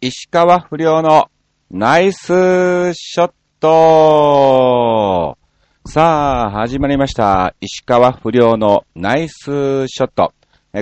石川不良のナイスショットさあ、始まりました。石川不良のナイスショット。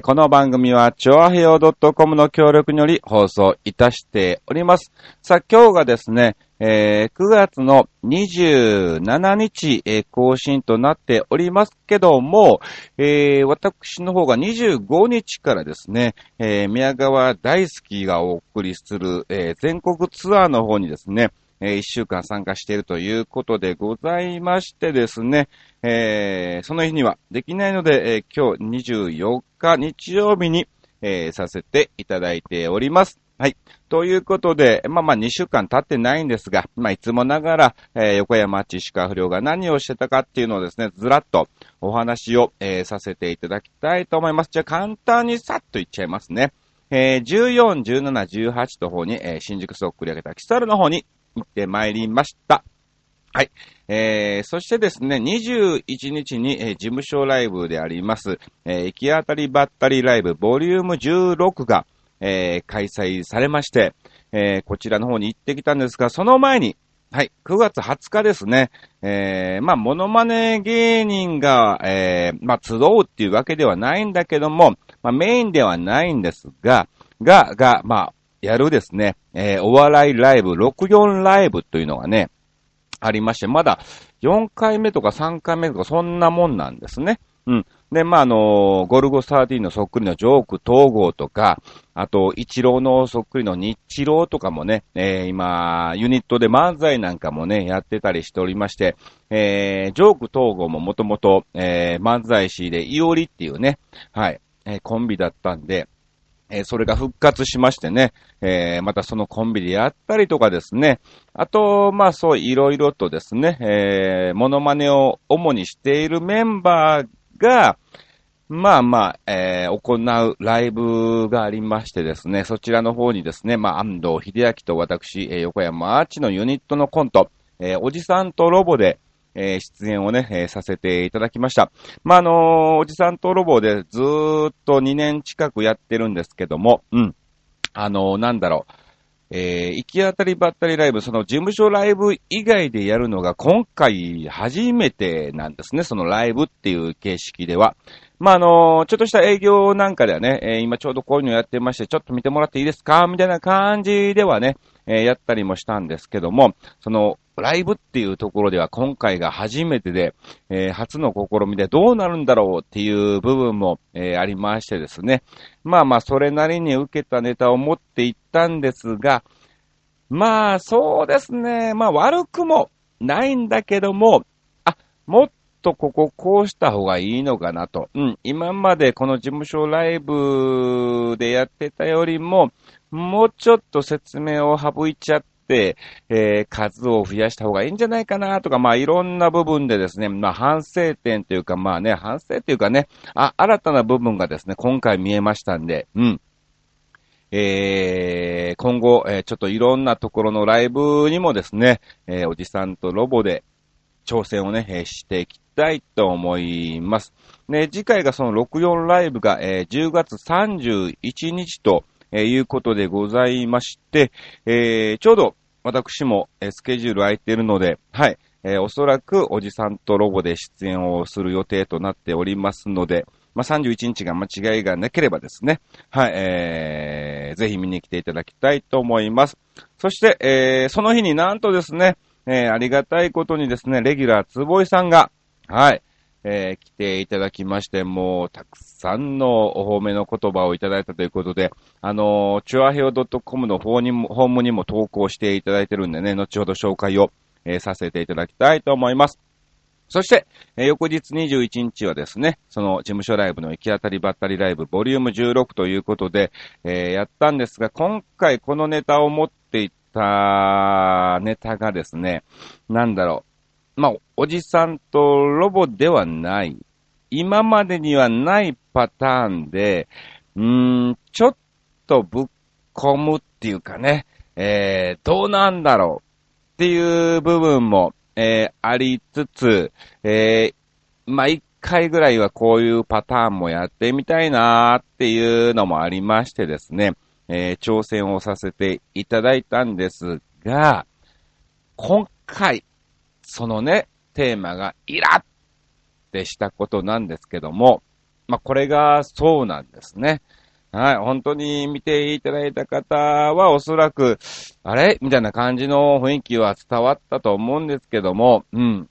この番組は、チョアヘヨ .com の協力により放送いたしております。さあ、今日がですね、えー9月の27日、えー更新となっておりますけども、えー私の方が25日からですね、宮川大好きがお送りする、全国ツアーの方にですね、え1週間参加しているということでございましてですね、えその日にはできないので、今日24日日曜日に、させていただいております。はい。ということで、まあまあ2週間経ってないんですが、まあいつもながら、えー横山町石川不良が何をしてたかっていうのをですね、ずらっとお話を、えーさせていただきたいと思います。じゃあ簡単にさっと言っちゃいますね。えー14、17、18の方に、えー新宿スを繰り上げたキサルの方に行ってまいりました。はい。えー、そしてですね、21日に、えー事務所ライブであります、えー行き当たりばったりライブボリューム16が、えー開催されまして、えーこちらの方に行ってきたんですが、その前に、はい、9月20日ですね、えーまあ、モノマネ芸人が、えーまあ、集うっていうわけではないんだけども、まあ、メインではないんですが、が、が、まあ、やるですね、えーお笑いライブ、64ライブというのがね、ありまして、まだ4回目とか3回目とかそんなもんなんですね。うん。で、まあ、あのゴルゴ13のそっくりのジョーク統合とか、あと、イチローのそっくりの日ローとかもね、えー今、ユニットで漫才なんかもね、やってたりしておりまして、えー、ジョーク統合ももともと、えー、漫才師でイオリっていうね、はい、えコンビだったんで、えーそれが復活しましてね、えーまたそのコンビでやったりとかですね、あと、まあそういろいろとですね、えー、モノマネを主にしているメンバーが、まあまあ、えー行うライブがありましてですね、そちらの方にですね、まあ安藤秀明と私、えー横山アーチのユニットのコント、えーおじさんとロボで、えー出演をね、えーさせていただきました。まあ、あのーおじさんとロボでずーっと2年近くやってるんですけども、うん。あのーなんだろう。えー行き当たりばったりライブ、その事務所ライブ以外でやるのが今回初めてなんですね。そのライブっていう形式では。まあ、あのちょっとした営業なんかではね、えー今ちょうどこういうのやってまして、ちょっと見てもらっていいですかみたいな感じではね、えーやったりもしたんですけども、その、ライブっていうところでは今回が初めてで、えー初の試みでどうなるんだろうっていう部分も、えーありましてですね。まあまあ、それなりに受けたネタを持っていったんですが、まあ、そうですね。まあ、悪くもないんだけども、あ、もっとこここうした方がいいのかなと。うん、今までこの事務所ライブでやってたよりも、もうちょっと説明を省いちゃって、えー数を増やした方がいいんじゃないかなとか、まあいろんな部分でですね、まあ反省点というか、まあね、反省というかね、あ、新たな部分がですね、今回見えましたんで、うん。えー、今後、えーちょっといろんなところのライブにもですね、えーおじさんとロボで挑戦をね、えーしていきたいと思います。ね、次回がその64ライブが、えー10月31日と、えーいうことでございまして、えーちょうど私も、えースケジュール空いてるので、はい、えーおそらくおじさんとロボで出演をする予定となっておりますので、まあ、31日が間違いがなければですね、はい、えー、ぜひ見に来ていただきたいと思います。そして、えー、その日になんとですね、えー、ありがたいことにですね、レギュラーつぼいさんが、はい、えー、来ていただきまして、もう、たくさんのお褒めの言葉をいただいたということで、あのー、チュアヘオ .com の方にも、ホームにも投稿していただいてるんでね、後ほど紹介を、えーさせていただきたいと思います。そして、えー翌日21日はですね、その事務所ライブの行き当たりばったりライブボリューム16ということで、えーやったんですが、今回このネタを持っていったネタがですね、なんだろう。まあ、おじさんとロボではない。今までにはないパターンで、うーん、ちょっとぶっ込むっていうかね、えー、どうなんだろうっていう部分も、えー、ありつつ、えー、まあ、一回ぐらいはこういうパターンもやってみたいなーっていうのもありましてですね。えー、挑戦をさせていただいたんですが、今回、そのね、テーマがイラってしたことなんですけども、まあ、これがそうなんですね。はい、本当に見ていただいた方はおそらく、あれ？みたいな感じの雰囲気は伝わったと思うんですけども、うん。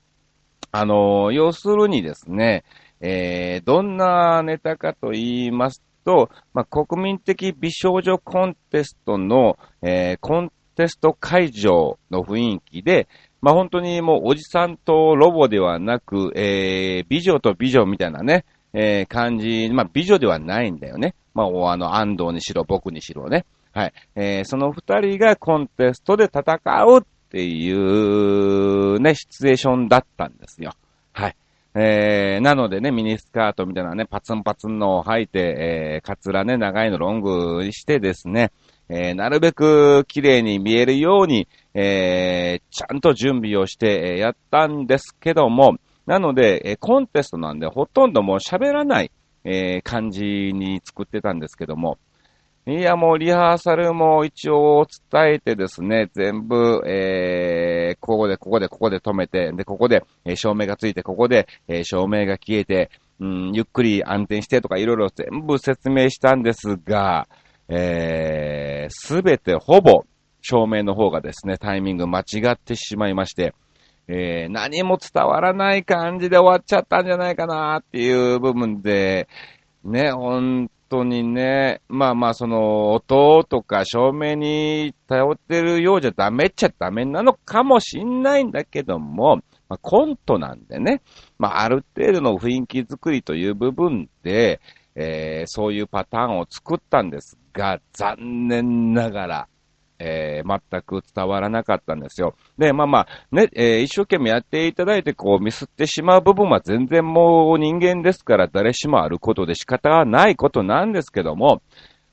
あの、要するにですね、えー、どんなネタかと言いますと、まあ、国民的美少女コンテストの、えー、コンテスト会場の雰囲気で、まあ、本当にもうおじさんとロボではなく、えー、美女と美女みたいなね、えー、感じ、まあ、美女ではないんだよね。まあ、あの、安藤にしろ、僕にしろね。はい。えー、その二人がコンテストで戦うっていうね、シチュエーションだったんですよ。はい。えー、なのでね、ミニスカートみたいなね、パツンパツンのを履いて、えー、カツラね、長いのロングにしてですね、えー、なるべく綺麗に見えるように、えー、ちゃんと準備をして、え、やったんですけども、なので、え、コンテストなんでほとんどもう喋らない、え、感じに作ってたんですけども、いや、もうリハーサルも一応伝えてですね、全部、えー、ここで、ここで、ここで止めて、で、ここで、えー、照明がついて、ここで、えー、照明が消えて、うん、ゆっくり安定してとかいろいろ全部説明したんですが、えー、すべてほぼ、照明の方がですね、タイミング間違ってしまいまして、えー、何も伝わらない感じで終わっちゃったんじゃないかなっていう部分で、ね、本当にね、まあまあその音とか照明に頼ってるようじゃダメっちゃダメなのかもしんないんだけども、まあ、コントなんでね、まあある程度の雰囲気作りという部分で、えー、そういうパターンを作ったんですが、残念ながら、えー、全く伝わらなかったんですよ。で、まあまあ、ね、えー、一生懸命やっていただいて、こう、ミスってしまう部分は全然もう人間ですから、誰しもあることで仕方がないことなんですけども、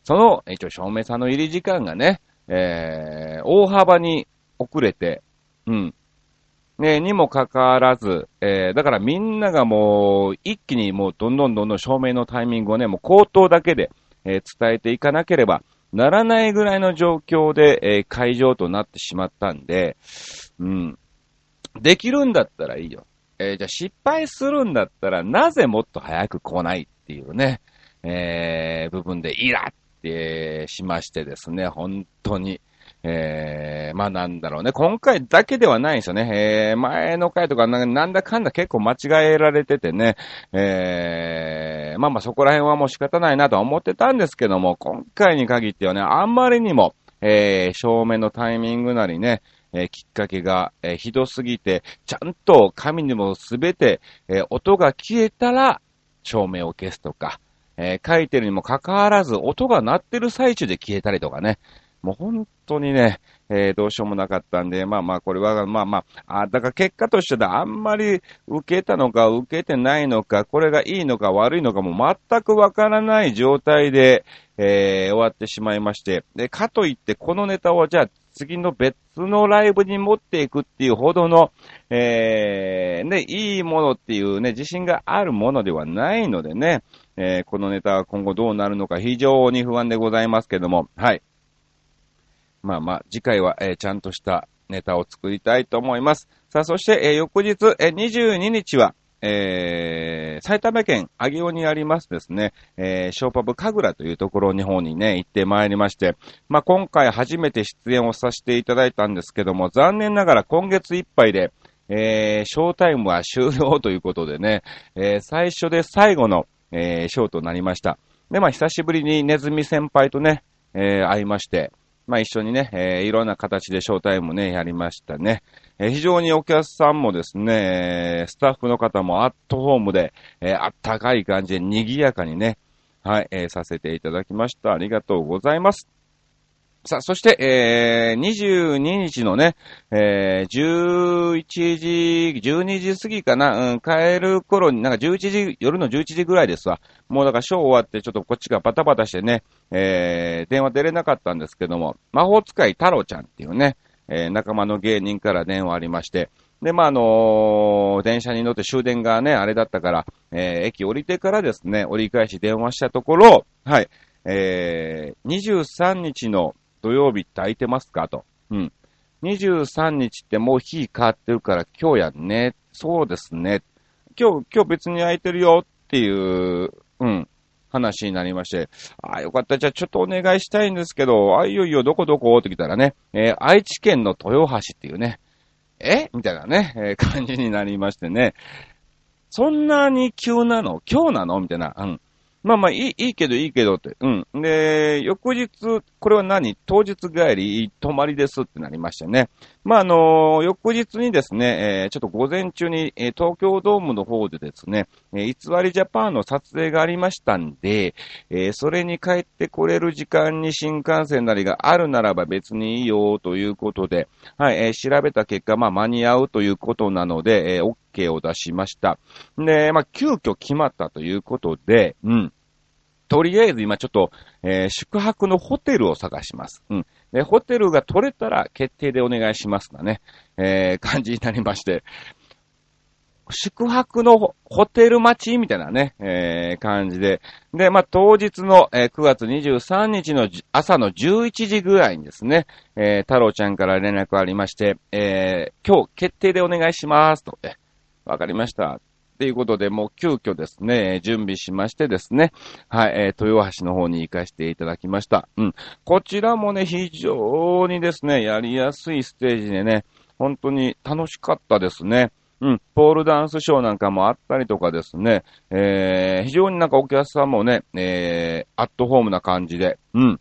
その、一応、照明さんの入り時間がね、えー、大幅に遅れて、うん。ね、にもかかわらず、えー、だからみんながもう、一気にもう、どんどんどんどん照明のタイミングをね、もう口頭だけで、えー、伝えていかなければならないぐらいの状況で、えー、会場となってしまったんで、うん。できるんだったらいいよ。えー、じゃあ失敗するんだったら、なぜもっと早く来ないっていうね、えー、部分でイラってしましてですね、本当に。えー、まあなんだろうね。今回だけではないんですよね。えー、前の回とかなんだかんだ結構間違えられててね。えー、まあまあそこら辺はもう仕方ないなとは思ってたんですけども、今回に限ってはね、あんまりにも、えー、正面のタイミングなりね、えー、きっかけが、えー、ひどすぎて、ちゃんと紙にもすべて、えー、音が消えたら、照明を消すとか、えー、書いてるにもかかわらず、音が鳴ってる最中で消えたりとかね、もう本当にね、えー、どうしようもなかったんで、まあまあ、これは、まあまあ、あだから結果としてはあんまり受けたのか受けてないのか、これがいいのか悪いのかも全くわからない状態で、えー、終わってしまいまして、で、かといってこのネタをじゃあ次の別のライブに持っていくっていうほどの、えー、ね、いいものっていうね、自信があるものではないのでね、えー、このネタは今後どうなるのか非常に不安でございますけども、はい。まあまあ、次回は、えー、ちゃんとしたネタを作りたいと思います。さあ、そして、えー、翌日、えー、22日は、えー、埼玉県上尾にありますですね、えー、ショーパブ神楽というところに方にね、行ってまいりまして、まあ、今回初めて出演をさせていただいたんですけども、残念ながら今月いっぱいで、えー、ショータイムは終了ということでね、えー、最初で最後の、えー、ショーとなりました。で、まあ、久しぶりにネズミ先輩とね、えー、会いまして、まあ一緒にね、えー、いろんな形でショータイムね、やりましたね。えー、非常にお客さんもですね、スタッフの方もアットホームで、え、あったかい感じで賑やかにね、はい、え、させていただきました。ありがとうございます。さあ、そして、えー、22日のね、えー、11時、12時過ぎかな、うん、帰る頃に、なんか11時、夜の11時ぐらいですわ。もうだからショー終わって、ちょっとこっちがバタバタしてね、えー、電話出れなかったんですけども、魔法使い太郎ちゃんっていうね、えー、仲間の芸人から電話ありまして、で、まあ、あのー、電車に乗って終電がね、あれだったから、えー、駅降りてからですね、折り返し電話したところ、はい、えー、23日の土曜日って空いてますか？と。うん。23日ってもう日変わってるから今日やね。そうですね。今日、今日別に空いてるよっていう、うん、話になりまして、ああ、よかった。じゃあちょっとお願いしたいんですけど、あ、いよいよどこどこって来たらね、えー、愛知県の豊橋っていうね、え？みたいなね、えー、感じになりましてね、そんなに急なの？今日なの？みたいな、うん。まあまあ、いい、いいけどいいけどって。うん。で、翌日、これは何？当日帰り、泊まりですってなりましたね。まあ、あの、翌日にですね、えー、ちょっと午前中に、えー、東京ドームの方でですね、えー、偽りジャパンの撮影がありましたんで、えー、それに帰ってこれる時間に新幹線なりがあるならば別にいいよということで、はい、えー、調べた結果、まあ、間に合うということなので、えー、OK を出しました。で、まあ、急遽決まったということで、うん。とりあえず今ちょっと、えー、宿泊のホテルを探します。うん。で、ホテルが取れたら決定でお願いしますがね、えー、感じになりまして、宿泊のホテル待ちみたいなね、えー、感じで。で、まあ、当日の、えー、9月23日の朝の11時ぐらいにですね、えー、太郎ちゃんから連絡ありまして、えー、今日決定でお願いしますと、え、わかりました。ということで、もう急遽ですね、準備しましてですね、はい、えー、豊橋の方に行かせていただきました。うん。こちらもね、非常にですね、やりやすいステージでね、本当に楽しかったですね。うん、ポールダンスショーなんかもあったりとかですね、えー、非常になんかお客さんもね、えー、アットホームな感じで、うん、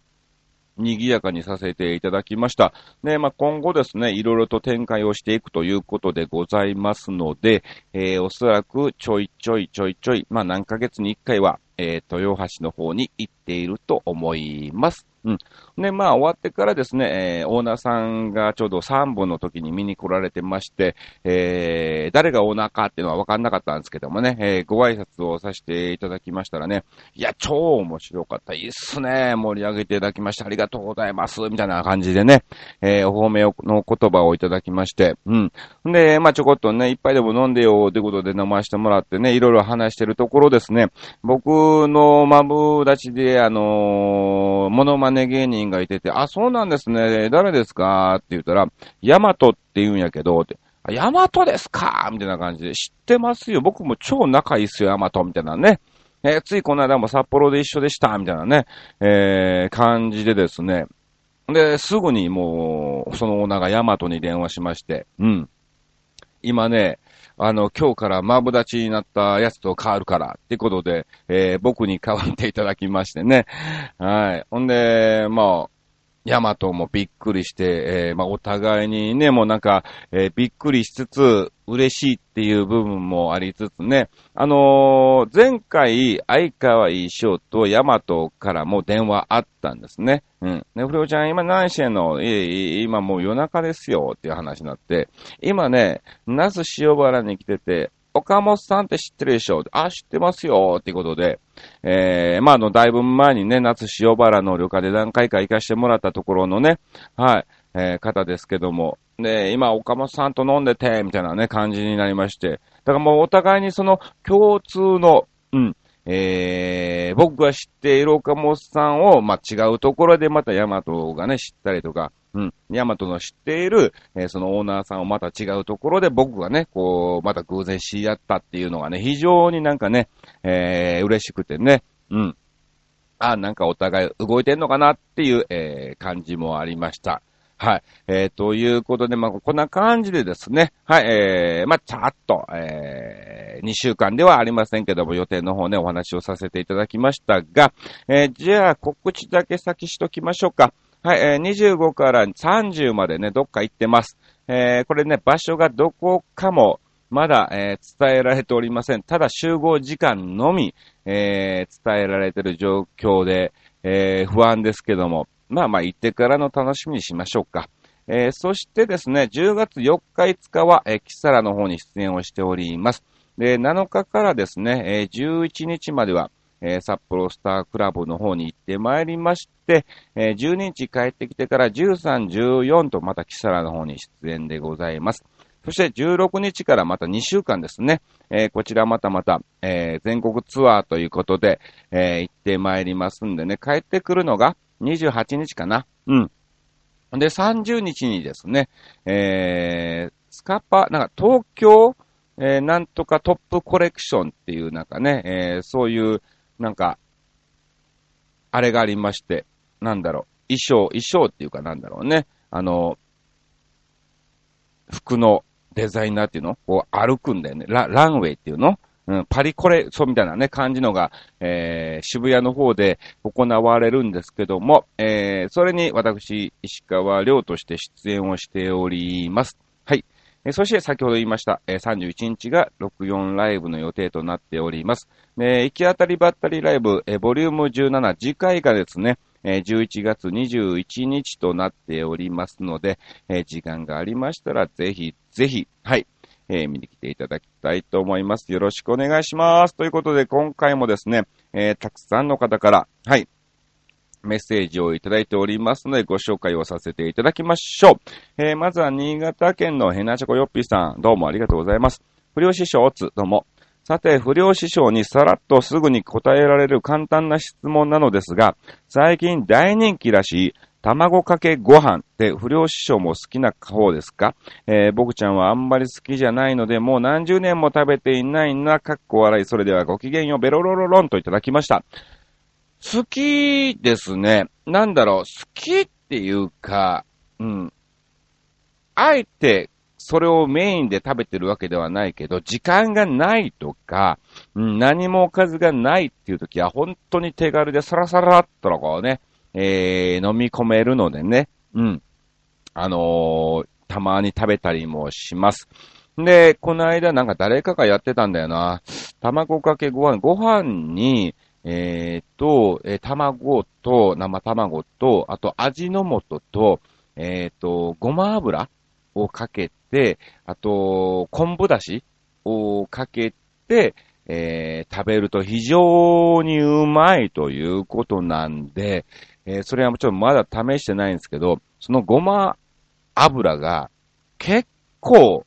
賑やかにさせていただきました。ね、まあ、今後ですね、いろいろと展開をしていくということでございますので、えー、おそらくちょいちょいちょいちょい、まあ、何ヶ月に一回は、えー、豊橋の方に行っていると思います。うん。で、まあ終わってからですね、えー、オーナーさんがちょうど3本の時に見に来られてまして、えー、誰がオーナーかっていうのは分かんなかったんですけどもね、えー、ご挨拶をさせていただきましたらね、いや、超面白かった。いいっすね。盛り上げていただきましてありがとうございます。みたいな感じでね、えー、お褒めの言葉をいただきまして、うん。で、まあちょこっとね、一杯でも飲んでよ、ということで飲ませてもらってね、いろいろ話してるところですね、僕のマブダチで、あのー、モノマネネ芸人がいてて、あ、そうなんですね、誰ですか？って言ったら、ヤマトって言うんやけど、って、ヤマトですか？みたいな感じで、知ってますよ。僕も超仲いいっすよ、ヤマト。みたいなね。えー、ついこの間も札幌で一緒でした、みたいなね、えー、感じでですね。で、すぐにもう、そのオーナーがヤマトに電話しまして、うん。今ね、あの、今日からマブダチになったやつと変わるから、ってことで、えー、僕に代わっていただきましてね。はい。ほんで、まあ、ヤマトもびっくりして、えー、まあ、お互いにね、もうなんか、えー、びっくりしつつ、嬉しいっていう部分もありつつね、あのー、前回、相川一生とヤマトからも電話あったんですね。うん。ね、フレオちゃん、今何してんの？い今もう夜中ですよっていう話になって、今ね、那須塩原に来てて、岡本さんって知ってるでしょ？あ、知ってますよ。っていうことで、えー、まあ、あの、だいぶ前にね、夏塩原の旅館で何回か行かしてもらったところのね、はい、えー、方ですけども、で、今、岡本さんと飲んでて、みたいなね、感じになりまして。だからもうお互いにその共通の、うん、えー、僕が知っている岡本さんを、まあ、違うところでまたヤマトがね、知ったりとか、うん、ヤマトの知っている、えー、そのオーナーさんをまた違うところで僕がね、こう、また偶然知り合ったっていうのがね、非常になんかね、えー、嬉しくてね、うん。あ、なんかお互い動いてんのかなっていう、えー、感じもありました。はい。えー、ということで、まあ、こんな感じでですね、はい、えー、まあ、ちゃっと、えー、2週間ではありませんけども、予定の方ね、お話をさせていただきましたが、えー、じゃあ、告知だけ先しときましょうか。はい、えー、25から30までね、どっか行ってます。えー、これね、場所がどこかも、まだ、えー、伝えられておりません。ただ集合時間のみ、えー、伝えられてる状況で、えー、不安ですけども、まあまあ行ってからの楽しみにしましょうか。えー、そしてですね、10月4日5日は、えー、キサラの方に出演をしております。で、7日からですね、えー、11日までは、えー、札幌スタークラブの方に行ってまいりまして、えー、12日帰ってきてから13、14とまたキサラの方に出演でございます。そして16日からまた2週間ですね。えー、こちらまたまた、えー、全国ツアーということで、えー、行ってまいりますんでね、帰ってくるのが28日かな。うん。で、30日にですね、えー、スカパ、なんか東京、えー、なんとかトップコレクションっていうなんかね、えー、そういう、なんか、あれがありまして、なんだろう、衣装、衣装っていうかなんだろうね、あの、服のデザイナーっていうの？こう歩くんだよね。ラランウェイっていうの？うん、パリコレ、そうみたいなね、感じのが、えー、渋谷の方で行われるんですけども、えー、それに私、石川亮として出演をしております。はい。えそして先ほど言いました、え31日が64ライブの予定となっております。え行き当たりばったりライブ、えボリューム17、次回がですね、え11月21日となっておりますので、え時間がありましたらぜひ、ぜひ、はい、えー、見に来ていただきたいと思います。よろしくお願いします。ということで、今回もですね、えー、たくさんの方から、はい、メッセージをいただいておりますので、ご紹介をさせていただきましょう。えー、まずは、新潟県のヘナチョコヨッピーさん、どうもありがとうございます。不良師匠、おつ、どうも。さて、不良師匠にさらっとすぐに答えられる簡単な質問なのですが、最近大人気らしい卵かけご飯って不良師匠も好きな方ですか？えー、僕ちゃんはあんまり好きじゃないので、もう何十年も食べていないな、かっこ笑い。それではごきげんよう、ベロロロロンといただきました。好きですね。なんだろう、好きっていうか、うん。あえて、それをメインで食べてるわけではないけど、時間がないとか、何もおかずがないっていう時は、本当に手軽でサラサラっとこうね、えー、飲み込めるのでね、うん。あのー、たまに食べたりもします。で、この間なんか誰かがやってたんだよな。卵かけご飯、ご飯に、えー、と、えー、卵と、生卵と、あと味の素と、えー、と、ごま油をかけて、あと、昆布だしをかけて、えー、食べると非常にうまいということなんで、えー、それはもちろんまだ試してないんですけど、そのごま油が結構、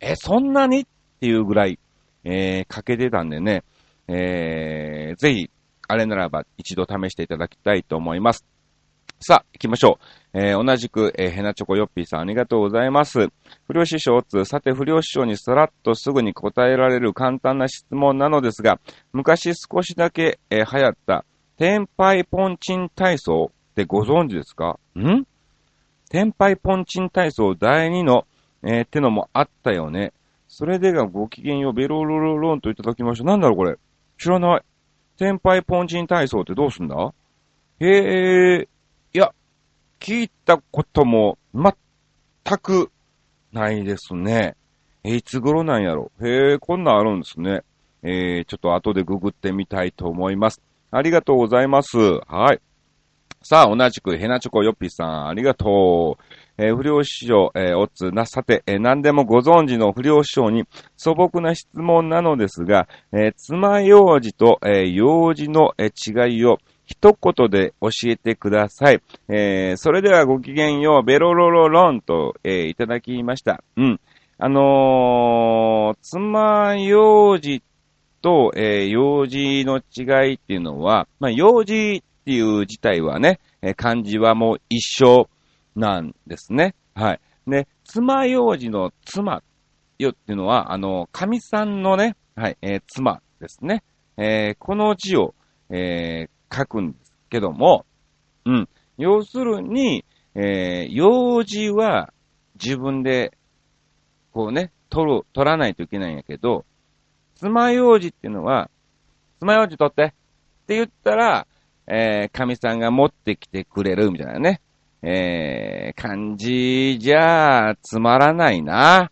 え、そんなにっていうぐらい、えー、かけてたんでね、えー、ぜひ、あれならば一度試していただきたいと思います。さあ、行きましょう。えー、同じく、えー、ヘナチョコヨッピーさんありがとうございます。不良師匠つ、さて不良師匠にさらっとすぐに答えられる簡単な質問なのですが、昔少しだけ、えー、流行った、天イポンチン体操ってご存知ですか？ん？天イポンチン体操第2の、えー、ってのもあったよね。それでがご機嫌よ、ベロロロロンといただきました。なんだろうこれ。知らない。天イポンチン体操ってどうすんだ？へえ、いや、聞いたことも全くないですね。え、いつ頃なんやろ？へえ、こんなんあるんですね。えー、ちょっと後でググってみたいと思います。ありがとうございます。はい。さあ、同じくヘナチョコヨッピーさん、ありがとう。えー、不良師匠、えー、おつな、さて、えー、何でもご存知の不良師匠に素朴な質問なのですが、えー、爪楊枝と、えー、楊枝の、えー、違いを一言で教えてください。えー、それではごきげんよう、ベロロロロンと、えー、いただきました。うん。あのー、爪楊枝と、えー、用事の違いっていうのは、まあ、用事っていう自体はね、えー、漢字はもう一緒なんですね。はい。で、爪楊枝の妻よっていうのは、あの、神さんのね、はい、えー、妻ですね。えー、この字を、えー、書くんですけども、うん。要するに、えー、用事は自分で、こうね、取る、取らないといけないんやけど、爪楊枝っていうのは、爪楊枝取ってって言ったら、えー、神さんが持ってきてくれるみたいなね。えー、漢字じゃつまらないな。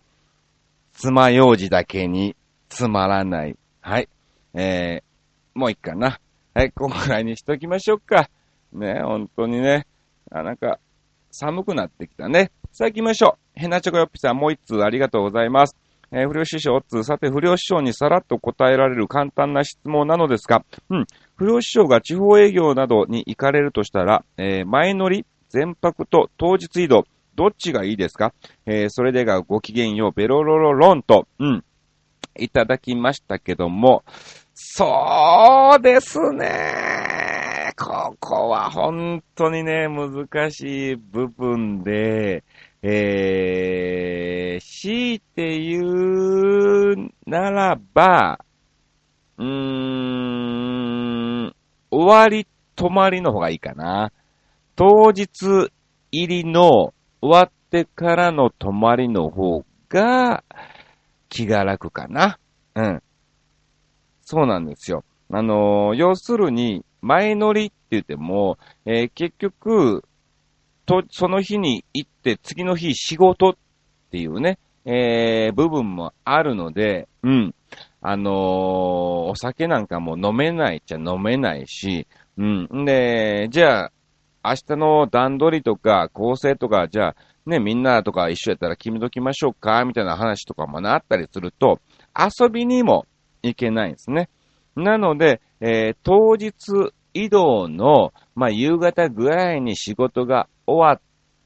爪楊枝だけにつまらない。はい。えー、もういいかな。はい、ここらにしときましょうか。ね、本当にね。あ、なんか、寒くなってきたね。さあ行きましょう。ヘナチョコヨッピさんもう一通ありがとうございます。えー、不良師匠おっつ、さて不良師匠にさらっと答えられる簡単な質問なのですが、うん、不良師匠が地方営業などに行かれるとしたら、えー、前乗り、全泊と当日移動、どっちがいいですか？えー、それでがごきげんよう、ベロロロロンと、うん、いただきましたけども、そうですね。ここは本当にね、難しい部分で、えー、強いて言うならば、うーん、終わり、止まりの方がいいかな。当日入りの終わってからの泊まりの方が気が楽かな。うん。そうなんですよ。あのー、要するに、前乗りって言っても、えー、結局、と、その日に行って次の日仕事っていうね、えー、部分もあるので、うん。あのー、お酒なんかも飲めないっちゃ飲めないし、うん。で、じゃあ、明日の段取りとか構成とか、じゃあ、ね、みんなとか一緒やったら決めときましょうか、みたいな話とかもなったりすると、遊びにも行けないんですね。なので、えー、当日移動の、まあ、夕方ぐらいに仕事が終わっ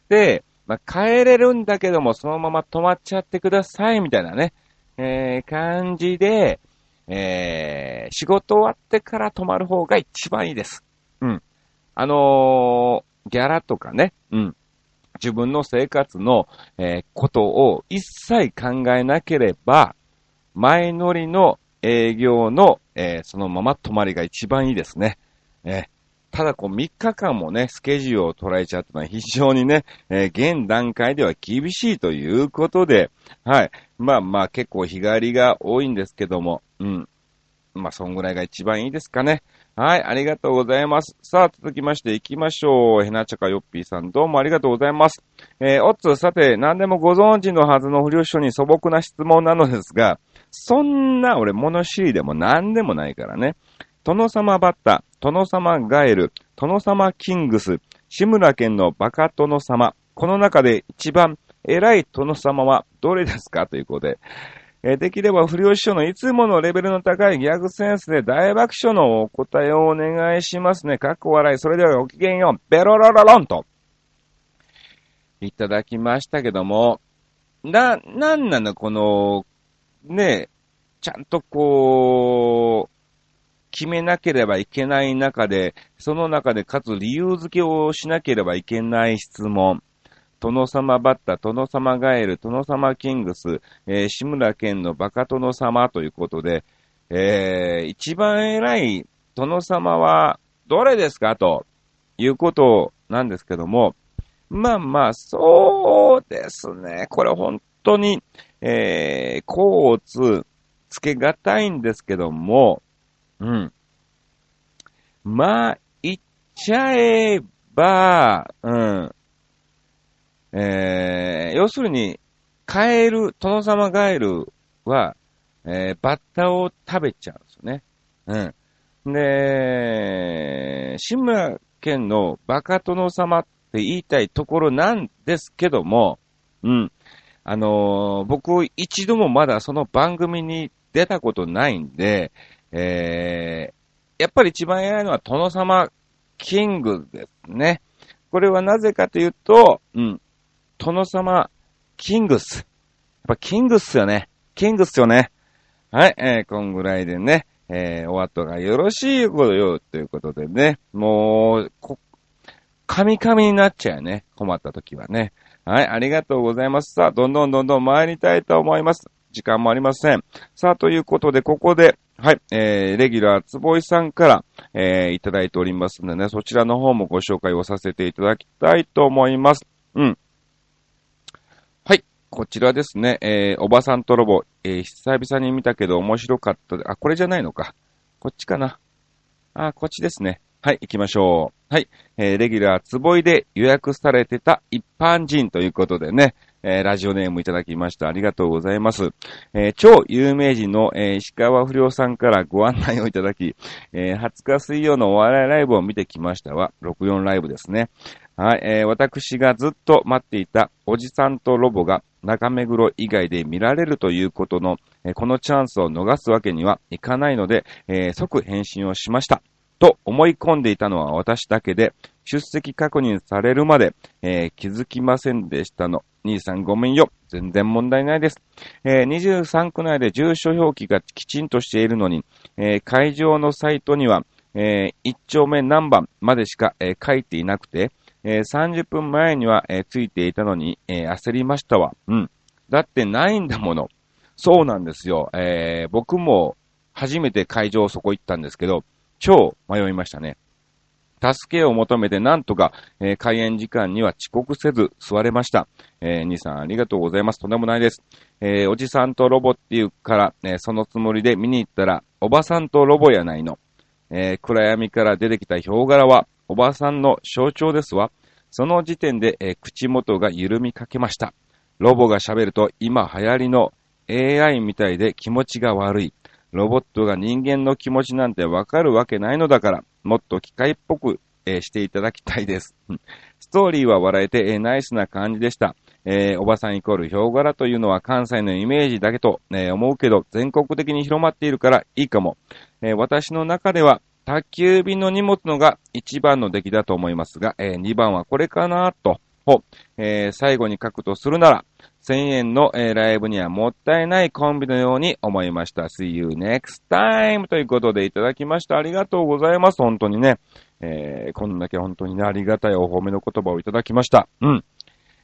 て、まあ、帰れるんだけども、そのまま泊まっちゃってください、みたいなね、えー、感じで、えー、仕事終わってから泊まる方が一番いいです。あのー、ギャラとかね、うん。自分の生活の、えー、ことを一切考えなければ、前乗りの営業の、えー、そのまま泊まりが一番いいですね。えー、ただこう3日間もね、スケジュールを捉えちゃったのは非常にね、えー、現段階では厳しいということで、はい。まあまあ結構日帰りが多いんですけども、うん。まあそんぐらいが一番いいですかね。はい、ありがとうございます。さあ、続きまして行きましょう。ヘナチャカヨッピーさん、どうもありがとうございます。えー、おっつ、さて、何でもご存知のはずの不良書に素朴な質問なのですが、そんな俺物知りでも何でもないからね。殿様バッタ、殿様ガエル、殿様キングス、志村県のバカ殿様、この中で一番偉い殿様はどれですか？ということで、え、できれば不良師匠のいつものレベルの高いギャグセンスで大爆笑のお答えをお願いしますね。かっこ笑い。それではごきげんよう。ベロロロロンと。いただきましたけども、な、なんなのこの、ね、ちゃんとこう、決めなければいけない中で、その中でかつ理由付けをしなければいけない質問。殿様バッタ、殿様ガエル、殿様キングス、えー、志村けんのバカ殿様ということで、えー、一番偉い殿様はどれですか？ということなんですけども、まあまあ、そうですね。これ本当に、えー、甲乙つけがたいんですけども、うん。まあ、言っちゃえば、うん。えー、要するに、カエル、殿様ガエルは、えー、バッタを食べちゃうんですよね。うん。で、志村けんのバカ殿様って言いたいところなんですけども、うん。あのー、僕一度もまだその番組に出たことないんで、えー、やっぱり一番偉いのは殿様キングですね。これはなぜかというと、うん、殿様、キングス。やっぱキングスよね。キングスよね。はい、えー、こんぐらいでね、えー、お後がよろしいことよ、ということでね、もう、こ、カミカミになっちゃうよね。困った時はね。はい、ありがとうございます。さあ、どんどんどんどん参りたいと思います。時間もありません。さあ、ということで、ここで、はい、えー、レギュラーつぼいさんから、えー、いただいておりますのでね、そちらの方もご紹介をさせていただきたいと思います。うん。こちらですね、えー、おばさんとロボ、えー、久々に見たけど面白かった。あ、これじゃないのか。こっちかな。あ、こっちですね。はい、行きましょう。はい、えー、レギュラーつぼいで予約されてた一般人ということでね、えー、ラジオネームいただきました。ありがとうございます。えー、超有名人の、えー、石川不良さんからご案内をいただき、えー、20日水曜のお笑いライブを見てきましたは、64ライブですね。はい、えー、私がずっと待っていたおじさんとロボが中目黒以外で見られるということの、えー、このチャンスを逃すわけにはいかないので、えー、即返信をしました。と思い込んでいたのは私だけで、出席確認されるまで、えー、気づきませんでしたの。兄さんごめんよ。全然問題ないです。えー、23区内で住所表記がきちんとしているのに、えー、会場のサイトには、え、1丁目何番までしか、え、書いていなくて、えー、30分前には、えー、ついていたのに、えー、焦りましたわ。うん。だってないんだもの。そうなんですよ。え、僕も初めて会場そこ行ったんですけど、超迷いましたね。助けを求めてなんとか、えー、開演時間には遅刻せず座れました。えー、兄さんありがとうございます。とんでもないです。えー、おじさんとロボっていうから、え、そのつもりで見に行ったら、おばさんとロボやないの。え、暗闇から出てきたヒョウ柄は、おばさんの象徴ですわ。その時点で、えー、口元が緩みかけました。ロボが喋ると今流行りの AI みたいで気持ちが悪い。ロボットが人間の気持ちなんてわかるわけないのだから、もっと機械っぽく、えー、していただきたいです。ストーリーは笑えて、えー、ナイスな感じでした。えー、おばさんイコールヒョウ柄というのは関西のイメージだけと、え思うけど、全国的に広まっているからいいかも。え私の中では、宅急便の荷物のが一番の出来だと思いますが、え2番はこれかなと、え最後に書くとするなら、1000円の、えー、ライブにはもったいないコンビのように思いました。See you next time! ということでいただきました。ありがとうございます。本当にね。えー、こんだけ本当にね、ありがたいお褒めの言葉をいただきました。うん。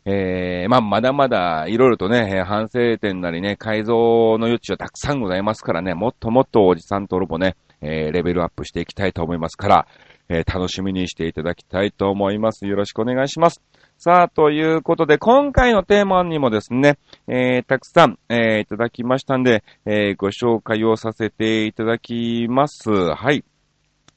えー、まあ、まだまだ、いろいろとね、反省点なりね、改造の余地はたくさんございますからね、もっともっとおじさんとロボね、えー、レベルアップしていきたいと思いますから、えー、楽しみにしていただきたいと思います。よろしくお願いします。さあ、ということで、今回のテーマにもですね、えー、たくさん、えー、いただきましたんで、えー、ご紹介をさせていただきます。はい。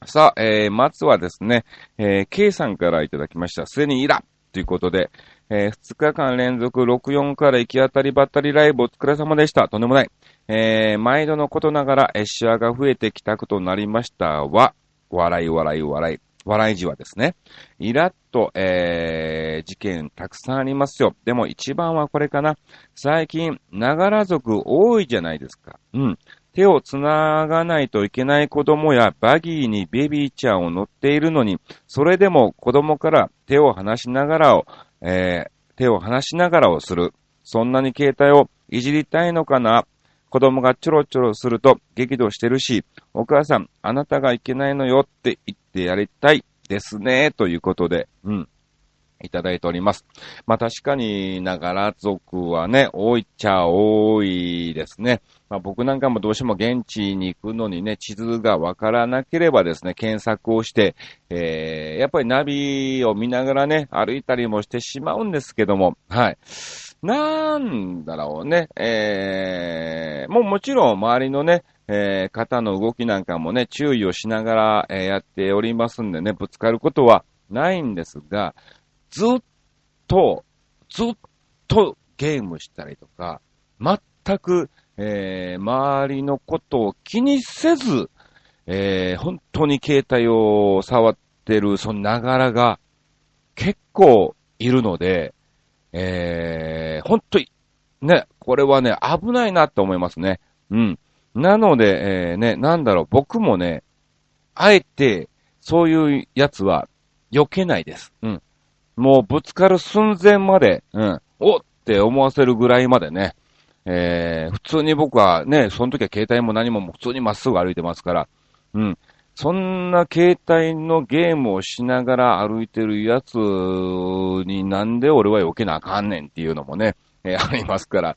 さあ、えー、まずはですね、えー、K さんからいただきました。すでにイラということで、えー、2日間連続64から行き当たりばったりライブお疲れ様でした。とんでもない。えー、毎度のことながら、えシワが増えてきたことなりましたは、笑い笑い笑い。笑いじわですね。イラッと、えー、事件たくさんありますよ。でも一番はこれかな。最近、ながら族多いじゃないですか。うん。手を繋がないといけない子供やバギーにベビーちゃんを乗っているのに、それでも子供から手を離しながらを、えー、手を離しながらをする。そんなに携帯をいじりたいのかな？子供がちょろちょろすると激怒してるし、お母さん、あなたがいけないのよって言ってやりたいですね、ということで、うん。いただいております。まあ確かに、ながら族はね、多いっちゃ多いですね。まあ僕なんかもどうしても現地に行くのにね、地図がわからなければですね、検索をして、えー、やっぱりナビを見ながらね、歩いたりもしてしまうんですけども、はい。なんだろうね、えー、もうもちろん周りのね、えー、肩の動きなんかもね、注意をしながら、えー、やっておりますんでね、ぶつかることはないんですが、ずっと、ずっとゲームしたりとか、全く、えー、周りのことを気にせず、えー、本当に携帯を触ってる、そのながらが結構いるので、えー、本当に、ね、これはね、危ないなって思いますね。うん。なので、えー、ね、なんだろう、僕もね、あえて、そういうやつは、避けないです。うん。もうぶつかる寸前まで、うん、おって思わせるぐらいまでね、えー、普通に僕はね、その時は携帯も何も普通にまっすぐ歩いてますから、うん。そんな携帯のゲームをしながら歩いてるやつになんで俺は避けなあかんねんっていうのもね、えー、ありますから、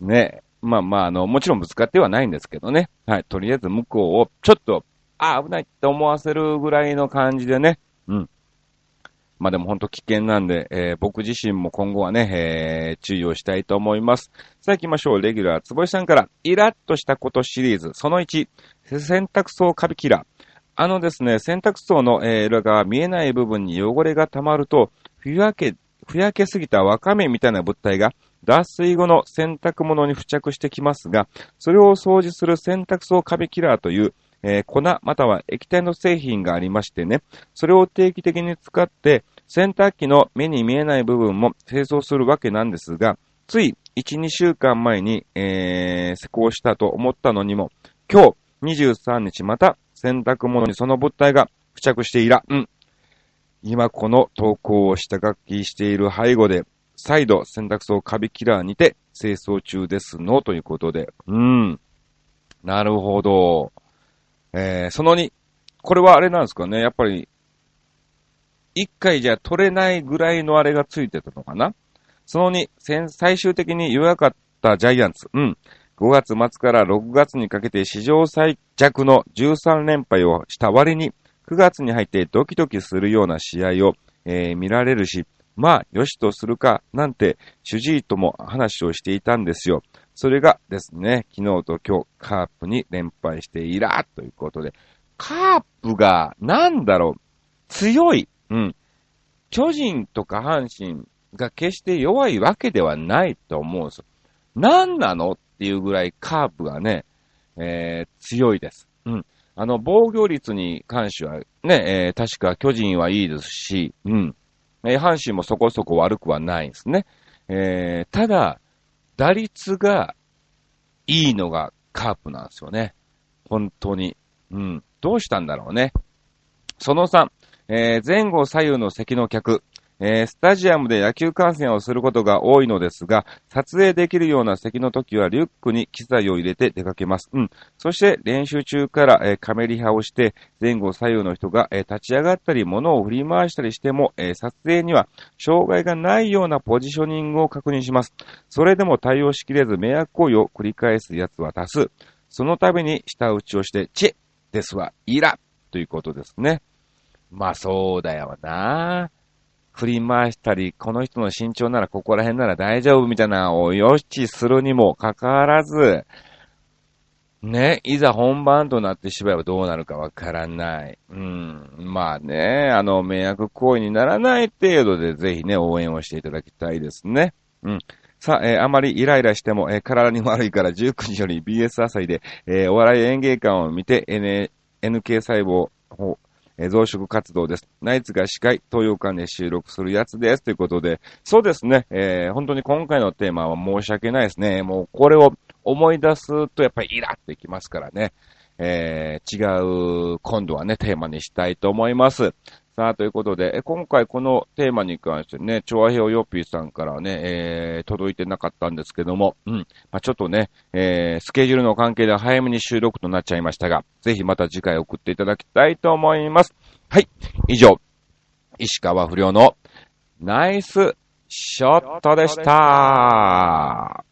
ね。まあまあ、あの、もちろんぶつかってはないんですけどね。はい。とりあえず向こうをちょっと、あ、危ないって思わせるぐらいの感じでね。うん。まあでも本当危険なんで、えー、僕自身も今後はね、えー、注意をしたいと思います。さあ行きましょう。レギュラー、つぼしさんから、イラッとしたことシリーズ、その1、洗濯槽カビキラー。あのですね、洗濯槽の、えー、裏側見えない部分に汚れが溜まると、ふやけ、ふやけすぎたワカメみたいな物体が脱水後の洗濯物に付着してきますが、それを掃除する洗濯槽カビキラーという、えー、粉または液体の製品がありましてね、それを定期的に使って洗濯機の目に見えない部分も清掃するわけなんですが、つい1、2週間前に、えー、施工したと思ったのにも、今日23日また洗濯物にその物体が付着していら、うん。今この投稿を下書きしている背後で、再度洗濯槽カビキラーにて清掃中ですの、ということで。うん。なるほど。えー、その2。これはあれなんですかね。やっぱり、一回じゃ取れないぐらいのあれがついてたのかな？その2、最終的に弱かったジャイアンツ。うん。5月末から6月にかけて史上最弱の13連敗をした割に、9月に入ってドキドキするような試合を、えー、見られるし、まあ、よしとするか、なんて、主治医とも話をしていたんですよ。それがですね、昨日と今日、カープに連敗していら、ということで、カープが、なんだろう、強い。うん。巨人とか阪神が決して弱いわけではないと思うんですよ。何なのっていうぐらいカープがね、えー、強いです。うん。あの、防御率に関してはね、えー、確か巨人はいいですし、うん。えー、阪神もそこそこ悪くはないんですね。えー、ただ、打率がいいのがカープなんですよね。本当に。うん。どうしたんだろうね。その3、えー、前後左右の席の客、えー、スタジアムで野球観戦をすることが多いのですが、撮影できるような席の時はリュックに機材を入れて出かけます。うん。そして練習中から、えー、カメリハをして、前後左右の人が、えー、立ち上がったり物を振り回したりしても、え撮影には障害がないようなポジショニングを確認します。それでも対応しきれず迷惑行為を繰り返す奴は多数。その度に下打ちをして、チェですわ、イラということですね。まあそうだよな。振り回したり、この人の身長ならここら辺なら大丈夫みたいなを予知するにもかかわらず、ね、いざ本番となってしまえばどうなるかわからない。うん。まあね、あの、迷惑行為にならない程度でぜひね、応援をしていただきたいですね。うん。さあ、えー、あまりイライラしても、えー、体に悪いから19時より BS 朝日で、えー、お笑い演芸館を見て、N、NK 細胞え増殖活動です。ナイツが司会、東洋館で収録するやつです。ということで、そうですね、えー、本当に今回のテーマは申し訳ないですね。もうこれを思い出すとやっぱりイラってきますからね。えー、違う、今度はね、テーマにしたいと思います。さあ、ということで、今回このテーマに関してね、調和平ヨッピーさんからね、えー、届いてなかったんですけども、うん。まあ、ちょっとね、えー、スケジュールの関係で早めに収録となっちゃいましたが、ぜひまた次回送っていただきたいと思います。はい。以上、石川不良のナイスショットでした。